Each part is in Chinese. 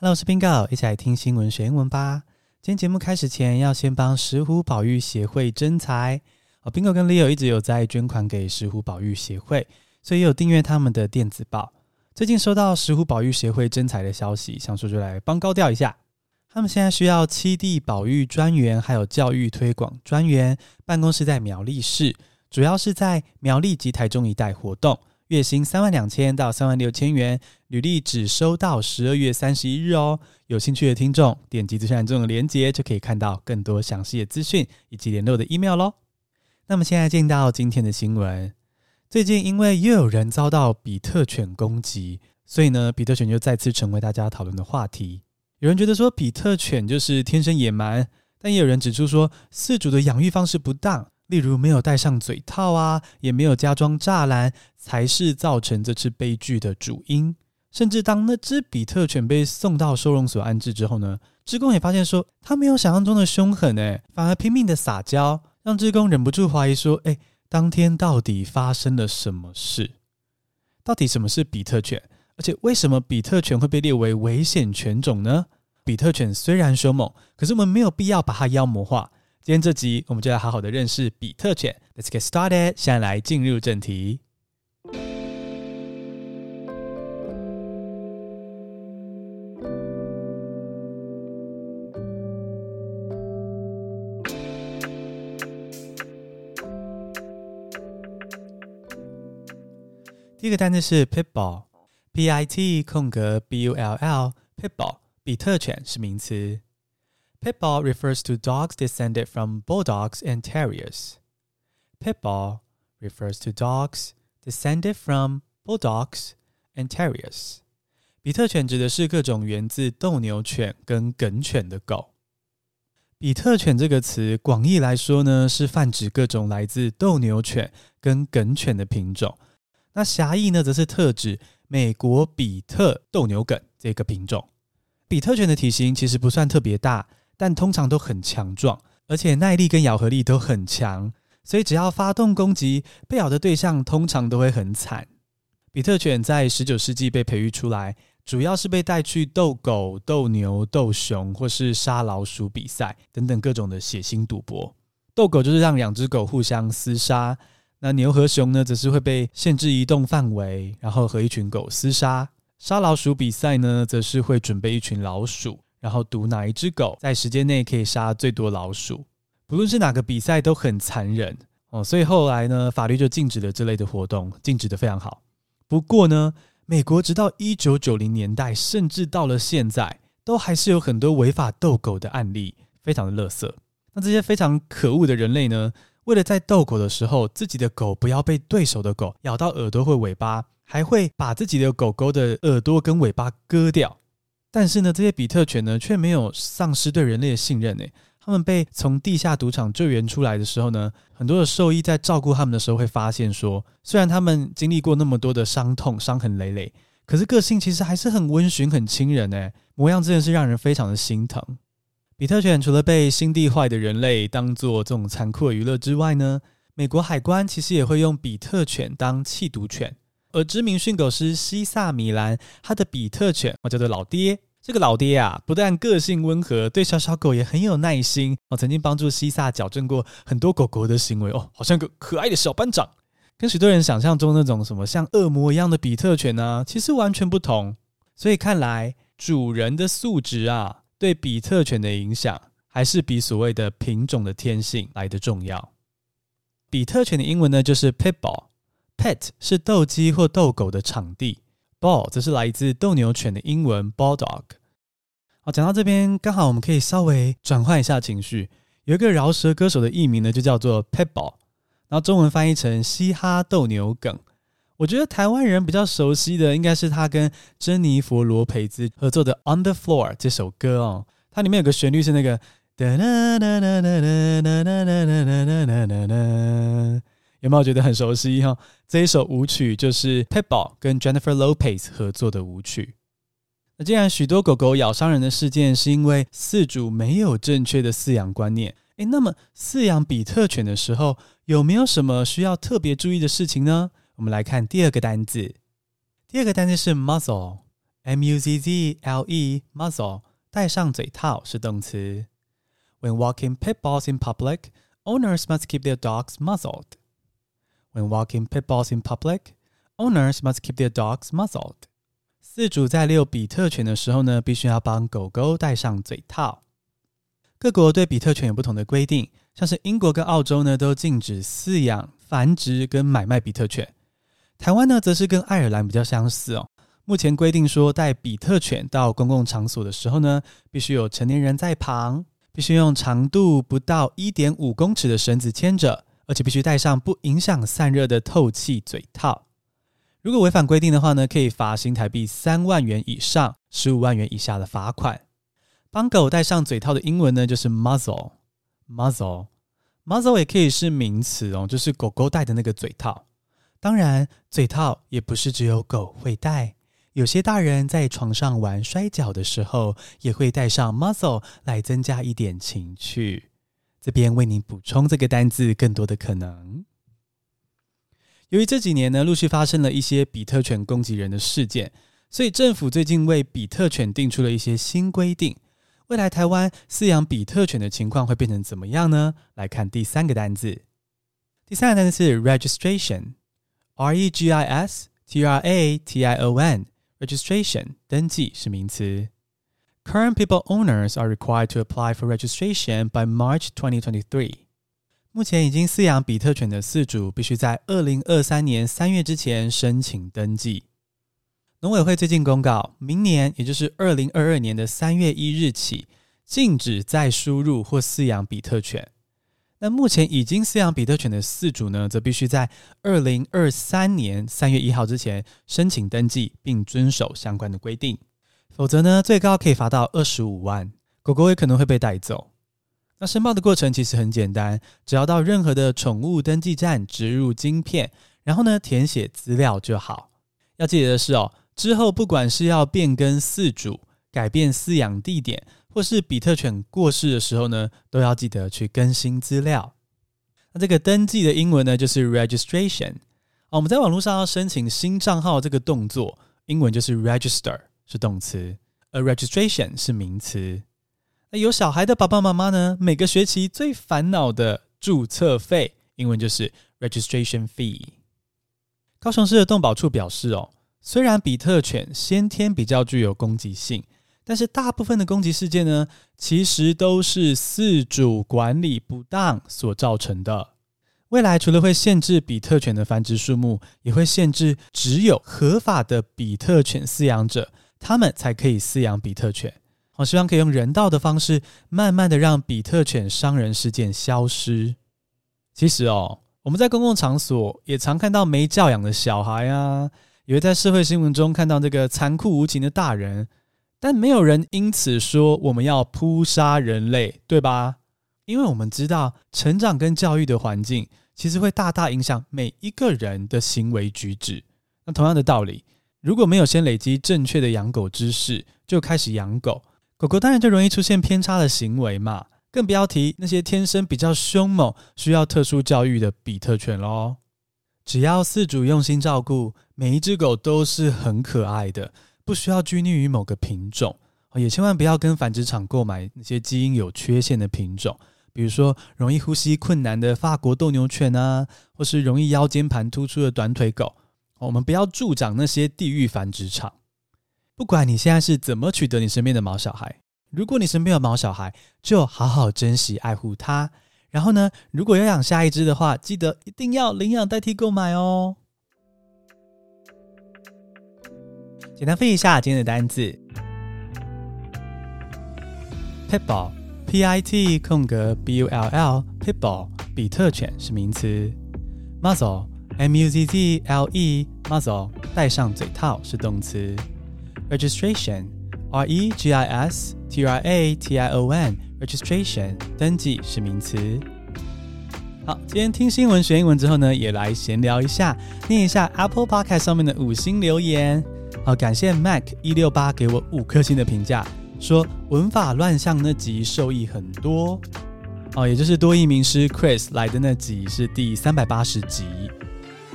Hello，我是 Bingo，一起来听新闻学英文吧。今天节目开始前，要先帮石虎保育协会征才。哦，Bingo 跟 Leo 一直有在捐款给石虎保育协会，所以有订阅他们的电子报。最近收到石虎保育协会征才的消息，想说就来帮高调一下。他们现在需要七地保育专员，还有教育推广专员，办公室在苗栗市，主要是在苗栗及台中一带活动。月薪三万两千到三万六千元，履历只收到十二月三十一日哦。有兴趣的听众，点击资讯栏中的链接，就可以看到更多详细的资讯以及联络的 email 喽。那么现在进到今天的新闻，最近因为又有人遭到比特犬攻击，所以呢，比特犬就再次成为大家讨论的话题。有人觉得说比特犬就是天生野蛮，但也有人指出说饲主的养育方式不当。例如没有戴上嘴套啊，也没有加装栅栏，才是造成这次悲剧的主因。甚至当那只比特犬被送到收容所安置之后呢，职工也发现说，它没有想象中的凶狠，诶，反而拼命的撒娇，让职工忍不住怀疑说，诶，当天到底发生了什么事？到底什么是比特犬？而且为什么比特犬会被列为危险犬种呢？比特犬虽然凶猛，可是我们没有必要把它妖魔化。今天这集我们就来好好的认识比特犬。Let's get started，现在来进入正题。第一个单词是 Pitbull，P-I-T 空格 B-U-L-L，Pitbull，比特犬是名词。Pit bull refers to dogs descended from bulldogs and terriers. Pit bull refers to dogs descended from bulldogs and terriers. 比特犬指的是各种源自斗牛犬跟梗犬的狗。比特犬这个词广义来说呢，是泛指各种来自斗牛犬跟梗犬的品种。那狭义呢，则是特指美国比特斗牛梗这个品种。比特犬的体型其实不算特别大，但通常都很强壮，而且耐力跟咬合力都很强，所以只要发动攻击，被咬的对象通常都会很惨。比特犬在十九世纪被培育出来，主要是被带去斗狗、斗牛、斗熊，或是杀老鼠比赛等等各种的血腥赌博。斗狗就是让两只狗互相厮杀，那牛和熊呢，则是会被限制移动范围，然后和一群狗厮杀。杀老鼠比赛呢，则是会准备一群老鼠。然后赌哪一只狗在时间内可以杀最多老鼠，不论是哪个比赛都很残忍哦，所以后来呢，法律就禁止了这类的活动，禁止得非常好。不过呢，美国直到一九九零年代，甚至到了现在，都还是有很多违法斗狗的案例，非常的垃圾。那这些非常可恶的人类呢，为了在斗狗的时候，自己的狗不要被对手的狗咬到耳朵或尾巴，还会把自己的狗狗的耳朵跟尾巴割掉。但是呢，这些比特犬呢，却没有丧失对人类的信任。诶，他们被从地下赌场救援出来的时候呢，很多的兽医在照顾他们的时候会发现说，虽然他们经历过那么多的伤痛、伤痕累累，可是个性其实还是很温驯、很亲人。诶，模样真的是让人非常的心疼。比特犬除了被心地坏的人类当做这种残酷的娱乐之外呢，美国海关其实也会用比特犬当弃毒犬。而知名训狗师西萨米兰，他的比特犬哦叫做老爹。这个老爹啊，不但个性温和，对小小狗也很有耐心哦。曾经帮助西萨矫正过很多狗狗的行为哦，好像个可爱的小班长。跟许多人想象中那种什么像恶魔一样的比特犬呢、其实完全不同。所以看来主人的素质啊，对比特犬的影响，还是比所谓的品种的天性来得重要。比特犬的英文呢，就是 Pitbull。Pet 是斗鸡或斗狗的场地，Ball 则是来自斗牛犬的英文 Bulldog。好，讲到这边，刚好我们可以稍微转换一下情绪。有一个饶舌歌手的艺名呢，就叫做 Pet Ball，然后中文翻译成嘻哈斗牛梗。我觉得台湾人比较熟悉的，应该是他跟珍妮佛罗培兹合作的《On the Floor》这首歌哦。它里面有个旋律是那个哒哒哒哒哒哒哒哒哒哒哒哒。有没有觉得很熟悉哈？这一首舞曲就是 pitball 跟 jennifer lopez 合作的舞曲。那既然许多狗狗咬伤人的事件是因为饲主没有正确的饲养观念诶那么饲养比特犬的时候有没有什么需要特别注意的事情呢？我们来看第二个单字第二个单词是 muzzlemuzzlemuzzle 戴上嘴套是动词。When walking pitballs in public owners must keep their dogs muzzled. When walking pit bulls in public, owners must keep their dogs muzzled. 饲主在遛比特犬的时候呢，必须要帮狗狗戴上嘴套。各国对比特犬有不同的规定，像是英国跟澳洲呢，都禁止饲养、繁殖跟买卖比特犬。台湾呢，则是跟爱尔兰比较相似哦。目前规定说，带比特犬到公共场所的时候呢，必须有成年人在旁，必须用长度不到一点五公尺的绳子牵着，而且必须戴上不影响散热的透气嘴套。如果违反规定的话呢，可以罚新台币三万元以上十五万元以下的罚款。帮狗戴上嘴套的英文呢，就是 muzzle，muzzle，muzzle 也可以是名词哦，就是狗狗戴的那个嘴套。当然，嘴套也不是只有狗会戴，有些大人在床上玩摔跤的时候，也会戴上 muzzle 来增加一点情趣。这边为您补充这个单字更多的可能。由于这几年呢，陆续发生了一些比特犬攻击人的事件，所以政府最近为比特犬定出了一些新规定。未来台湾饲养比特犬的情况会变成怎么样呢？来看第三个单字，第三个单词是 registration。R E G I S T R A T I O N，registration 登记是名词。Current people owners are required to apply for registration by March 2023。目前已经饲养比特犬的饲主必须在二零二三年三月之前申请登记。农委会最近公告，明年也就是二零二二年的三月一日起，禁止再输入或饲养比特犬。那目前已经饲养比特犬的饲主呢，则必须在二零二三年三月一号之前申请登记，并遵守相关的规定，否则呢，最高可以罚到二十五万，狗狗也可能会被带走。那申报的过程其实很简单，只要到任何的宠物登记站植入晶片，然后呢，填写资料就好。要记得的是哦，之后不管是要变更饲主、改变饲养地点，或是比特犬过世的时候呢，都要记得去更新资料。那这个登记的英文呢，就是 registration。我们在网络上要申请新账号这个动作，英文就是 register 是动词，而 registration 是名词。那有小孩的爸爸妈妈呢，每个学期最烦恼的注册费，英文就是 registration fee。高雄市的动保处表示哦，虽然比特犬先天比较具有攻击性。但是大部分的攻击事件呢，其实都是饲主管理不当所造成的。未来除了会限制比特犬的繁殖数目，也会限制只有合法的比特犬饲养者，他们才可以饲养比特犬。我希望可以用人道的方式，慢慢的让比特犬伤人事件消失。其实哦，我们在公共场所也常看到没教养的小孩啊，也会在社会新闻中看到这个残酷无情的大人。但没有人因此说我们要扑杀人类，对吧？因为我们知道，成长跟教育的环境其实会大大影响每一个人的行为举止。那同样的道理，如果没有先累积正确的养狗知识，就开始养狗，狗狗当然就容易出现偏差的行为嘛。更不要提那些天生比较凶猛、需要特殊教育的比特犬喽。只要饲主用心照顾，每一只狗都是很可爱的。不需要拘泥于某个品种，也千万不要跟繁殖场购买那些基因有缺陷的品种，比如说容易呼吸困难的法国斗牛犬啊，或是容易腰间盘突出的短腿狗。我们不要助长那些地狱繁殖场。不管你现在是怎么取得你身边的毛小孩，如果你身边有毛小孩，就好好珍惜爱护它。然后呢，如果要养下一只的话，记得一定要领养代替购买哦。简单背一下今天的单字：Pitbull，P-I-T 空格 B-U-L-L，Pitbull 比特犬是名词；muzzle M U Z Z L E muzzle 戴上嘴套是动词；Registration，R-E-G-I-S-T-R-A-T-I-O-N，Registration 登记是名词。好，今天听新闻学英文之后呢，也来闲聊一下，念一下 Apple Podcast 上面的五星留言。好，感谢 Mac 一六八给我五颗星的评价，说文法乱象那集受益很多。哦，也就是多益名师 Chris 来的那集是第三百八十集。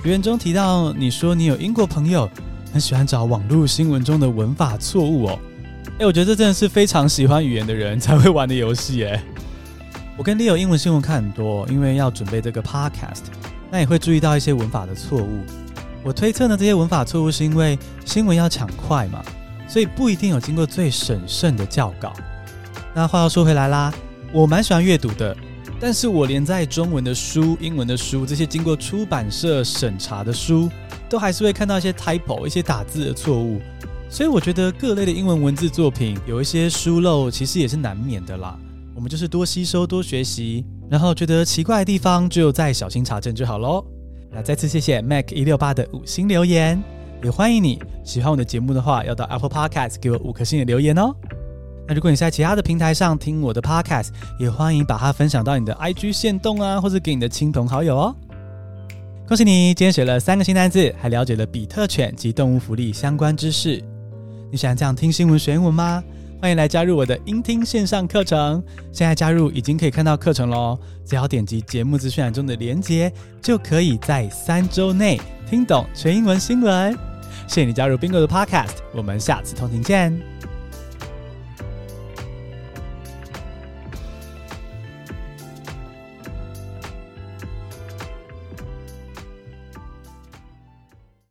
留言中提到你说你有英国朋友，很喜欢找网络新闻中的文法错误哦。哎，我觉得这真的是非常喜欢语言的人才会玩的游戏哎。我跟 Leo 英文新闻看很多，因为要准备这个 podcast，那也会注意到一些文法的错误。我推测呢，这些文法错误是因为新闻要抢快嘛，所以不一定有经过最审慎的校稿。那话又说回来啦，我蛮喜欢阅读的，但是我连在中文的书、英文的书这些经过出版社审查的书，都还是会看到一些 typo、一些打字的错误。所以我觉得各类的英文文字作品有一些疏漏，其实也是难免的啦。我们就是多吸收、多学习，然后觉得奇怪的地方就再小心查证就好喽。那再次谢谢 Mac 一六八的五星留言，也欢迎你喜欢我的节目的话，要到 Apple Podcast 给我五颗星的留言哦。那如果你在其他的平台上听我的 Podcast，也欢迎把它分享到你的 IG 限动啊，或者给你的亲朋好友哦。恭喜你，今天学了三个新单字，还了解了比特犬及动物福利相关知识。你喜欢这样听新闻学英文吗？欢迎来加入我的英听线上课程。现在加入已经可以看到课程喽，只要点击节目资讯栏中的链接，就可以在三周内听懂全英文新闻。谢谢你加入 Bingo 的 Podcast，我们下次通勤见。